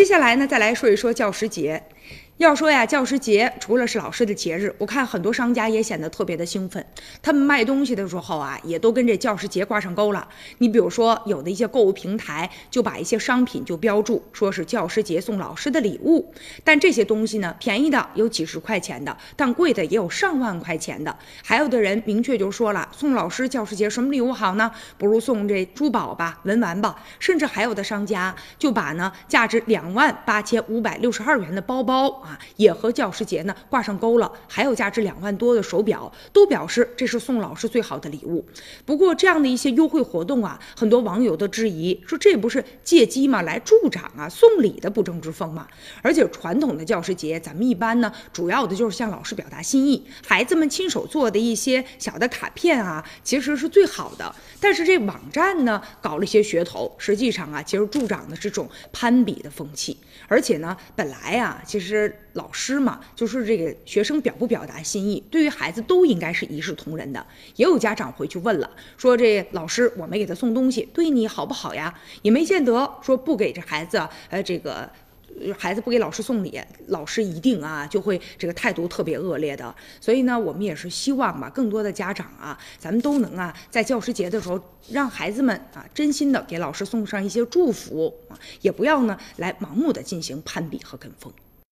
接下来呢，再来说一说教师节。要说呀，教师节除了是老师的节日，我看很多商家也显得特别的兴奋。他们卖东西的时候啊，也都跟这教师节挂上钩了。你比如说，有的一些购物平台就把一些商品就标注说是教师节送老师的礼物。但这些东西呢，便宜的有几十块钱的，但贵的也有上万块钱的。还有的人明确就说了，送老师教师节什么礼物好呢？不如送这珠宝吧、文玩吧。甚至还有的商家就把呢价值两万八千五百六十二元的包包。包啊也和教师节呢挂上钩了，还有价值两万多的手表，都表示这是送老师最好的礼物。不过这样的一些优惠活动啊，很多网友都质疑说这不是借机嘛来助长啊送礼的不正之风嘛？而且传统的教师节，咱们一般呢主要的就是向老师表达心意，孩子们亲手做的一些小的卡片啊，其实是最好的。但是这网站呢搞了一些噱头，实际上啊，其实助长的这种攀比的风气。而且呢，本来啊，其实其实。老师嘛，就是这个学生表不表达心意，对于孩子都应该是一视同仁的。也有家长回去问了，说这老师我没给他送东西，对你好不好呀？也没见得说不给这孩子，呃，这个孩子不给老师送礼，老师一定啊就会这个态度特别恶劣的。所以呢，我们也是希望吧，更多的家长啊，咱们都能啊，在教师节的时候，让孩子们啊，真心的给老师送上一些祝福啊，也不要呢来盲目的进行攀比和跟风。